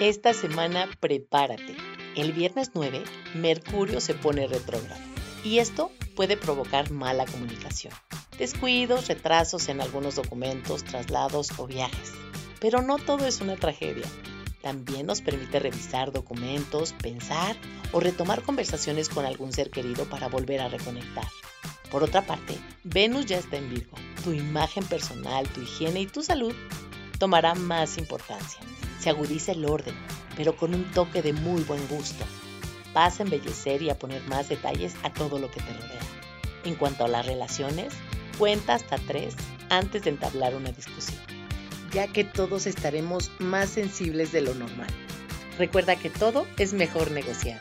Esta semana prepárate. El viernes 9, Mercurio se pone retrógrado y esto puede provocar mala comunicación, descuidos, retrasos en algunos documentos, traslados o viajes. Pero no todo es una tragedia. También nos permite revisar documentos, pensar o retomar conversaciones con algún ser querido para volver a reconectar. Por otra parte, Venus ya está en Virgo. Tu imagen personal, tu higiene y tu salud tomará más importancia se agudiza el orden, pero con un toque de muy buen gusto. Vas a embellecer y a poner más detalles a todo lo que te rodea. En cuanto a las relaciones, cuenta hasta tres antes de entablar una discusión, ya que todos estaremos más sensibles de lo normal. Recuerda que todo es mejor negociar.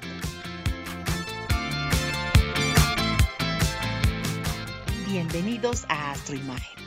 Bienvenidos a Astroimagen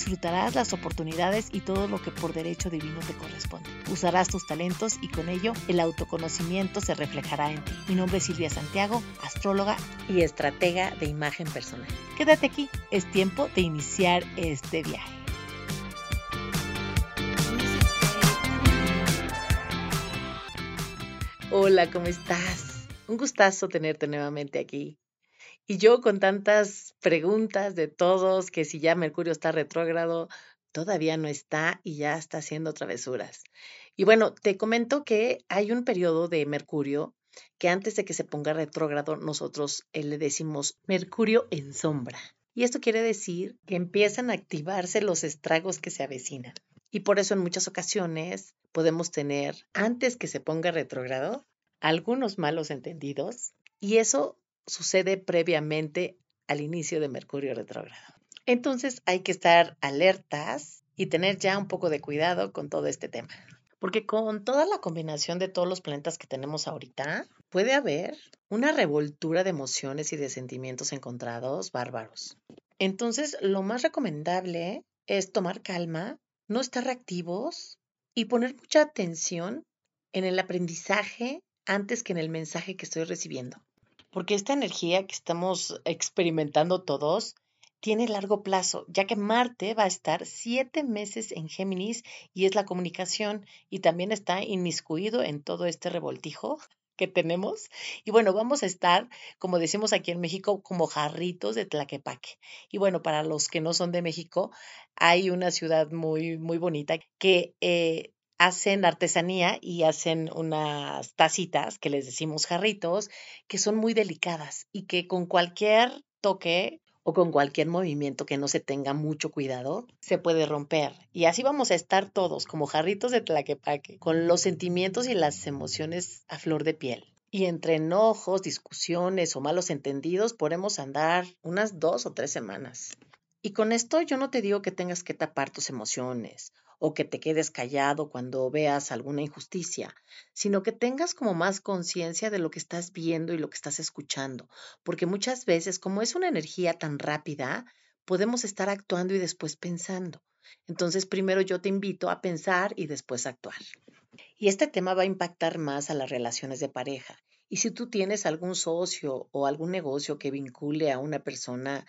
Disfrutarás las oportunidades y todo lo que por derecho divino te corresponde. Usarás tus talentos y con ello el autoconocimiento se reflejará en ti. Mi nombre es Silvia Santiago, astróloga y estratega de imagen personal. Quédate aquí, es tiempo de iniciar este viaje. Hola, ¿cómo estás? Un gustazo tenerte nuevamente aquí. Y yo con tantas preguntas de todos, que si ya Mercurio está retrógrado, todavía no está y ya está haciendo travesuras. Y bueno, te comento que hay un periodo de Mercurio que antes de que se ponga retrógrado, nosotros eh, le decimos Mercurio en sombra. Y esto quiere decir que empiezan a activarse los estragos que se avecinan. Y por eso en muchas ocasiones podemos tener, antes que se ponga retrógrado, algunos malos entendidos. Y eso sucede previamente al inicio de Mercurio retrógrado. Entonces hay que estar alertas y tener ya un poco de cuidado con todo este tema. Porque con toda la combinación de todos los planetas que tenemos ahorita, puede haber una revoltura de emociones y de sentimientos encontrados bárbaros. Entonces, lo más recomendable es tomar calma, no estar reactivos y poner mucha atención en el aprendizaje antes que en el mensaje que estoy recibiendo porque esta energía que estamos experimentando todos tiene largo plazo, ya que Marte va a estar siete meses en Géminis y es la comunicación y también está inmiscuido en todo este revoltijo que tenemos. Y bueno, vamos a estar, como decimos aquí en México, como jarritos de Tlaquepaque. Y bueno, para los que no son de México, hay una ciudad muy, muy bonita que eh, hacen artesanía y hacen unas tacitas que les decimos jarritos, que son muy delicadas y que con cualquier toque o con cualquier movimiento que no se tenga mucho cuidado, se puede romper. Y así vamos a estar todos como jarritos de tlaquepaque, con los sentimientos y las emociones a flor de piel. Y entre enojos, discusiones o malos entendidos podemos andar unas dos o tres semanas. Y con esto yo no te digo que tengas que tapar tus emociones o que te quedes callado cuando veas alguna injusticia, sino que tengas como más conciencia de lo que estás viendo y lo que estás escuchando, porque muchas veces como es una energía tan rápida, podemos estar actuando y después pensando. Entonces, primero yo te invito a pensar y después actuar. Y este tema va a impactar más a las relaciones de pareja. Y si tú tienes algún socio o algún negocio que vincule a una persona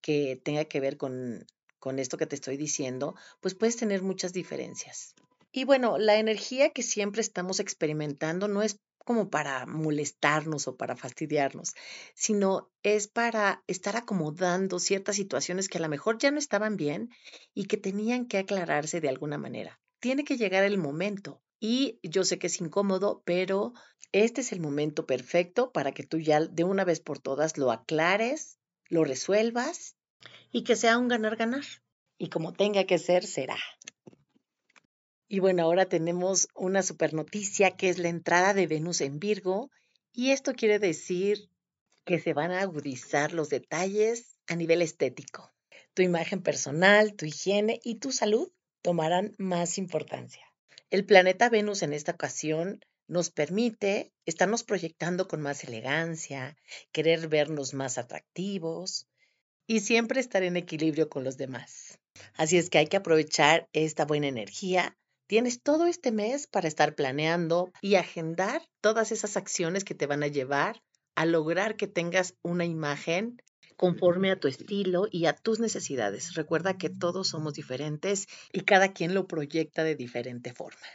que tenga que ver con con esto que te estoy diciendo, pues puedes tener muchas diferencias. Y bueno, la energía que siempre estamos experimentando no es como para molestarnos o para fastidiarnos, sino es para estar acomodando ciertas situaciones que a lo mejor ya no estaban bien y que tenían que aclararse de alguna manera. Tiene que llegar el momento y yo sé que es incómodo, pero este es el momento perfecto para que tú ya de una vez por todas lo aclares, lo resuelvas y que sea un ganar-ganar. Y como tenga que ser, será. Y bueno, ahora tenemos una super noticia que es la entrada de Venus en Virgo y esto quiere decir que se van a agudizar los detalles a nivel estético. Tu imagen personal, tu higiene y tu salud tomarán más importancia. El planeta Venus en esta ocasión nos permite estarnos proyectando con más elegancia, querer vernos más atractivos, y siempre estar en equilibrio con los demás. Así es que hay que aprovechar esta buena energía. Tienes todo este mes para estar planeando y agendar todas esas acciones que te van a llevar a lograr que tengas una imagen conforme a tu estilo y a tus necesidades. Recuerda que todos somos diferentes y cada quien lo proyecta de diferente forma.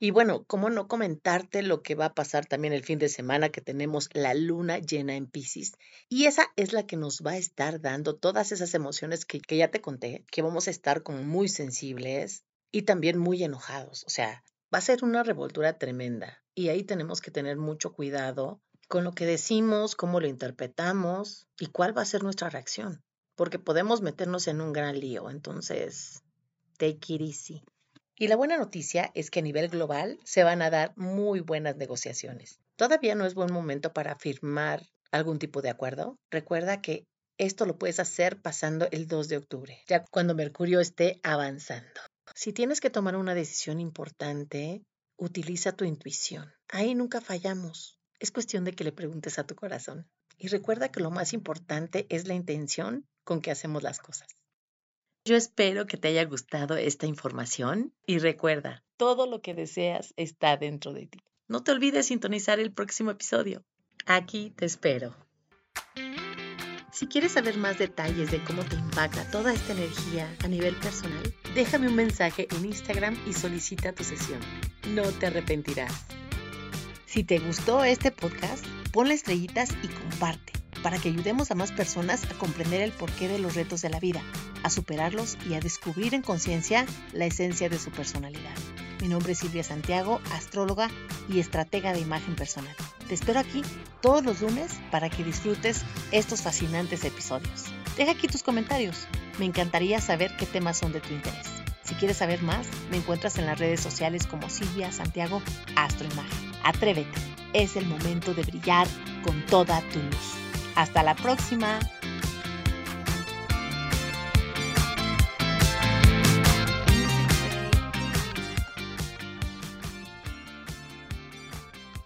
Y bueno, ¿cómo no comentarte lo que va a pasar también el fin de semana que tenemos la luna llena en Pisces? Y esa es la que nos va a estar dando todas esas emociones que, que ya te conté, que vamos a estar como muy sensibles y también muy enojados. O sea, va a ser una revoltura tremenda y ahí tenemos que tener mucho cuidado con lo que decimos, cómo lo interpretamos y cuál va a ser nuestra reacción, porque podemos meternos en un gran lío. Entonces, take it easy. Y la buena noticia es que a nivel global se van a dar muy buenas negociaciones. Todavía no es buen momento para firmar algún tipo de acuerdo. Recuerda que esto lo puedes hacer pasando el 2 de octubre, ya cuando Mercurio esté avanzando. Si tienes que tomar una decisión importante, utiliza tu intuición. Ahí nunca fallamos. Es cuestión de que le preguntes a tu corazón. Y recuerda que lo más importante es la intención con que hacemos las cosas. Yo espero que te haya gustado esta información y recuerda, todo lo que deseas está dentro de ti. No te olvides sintonizar el próximo episodio. Aquí te espero. Si quieres saber más detalles de cómo te impacta toda esta energía a nivel personal, déjame un mensaje en Instagram y solicita tu sesión. No te arrepentirás. Si te gustó este podcast, ponle estrellitas y comparte para que ayudemos a más personas a comprender el porqué de los retos de la vida, a superarlos y a descubrir en conciencia la esencia de su personalidad. Mi nombre es Silvia Santiago, astróloga y estratega de imagen personal. Te espero aquí todos los lunes para que disfrutes estos fascinantes episodios. Deja aquí tus comentarios. Me encantaría saber qué temas son de tu interés. Si quieres saber más, me encuentras en las redes sociales como Silvia Santiago Astroimagen. Atrévete, es el momento de brillar con toda tu luz. Hasta la próxima.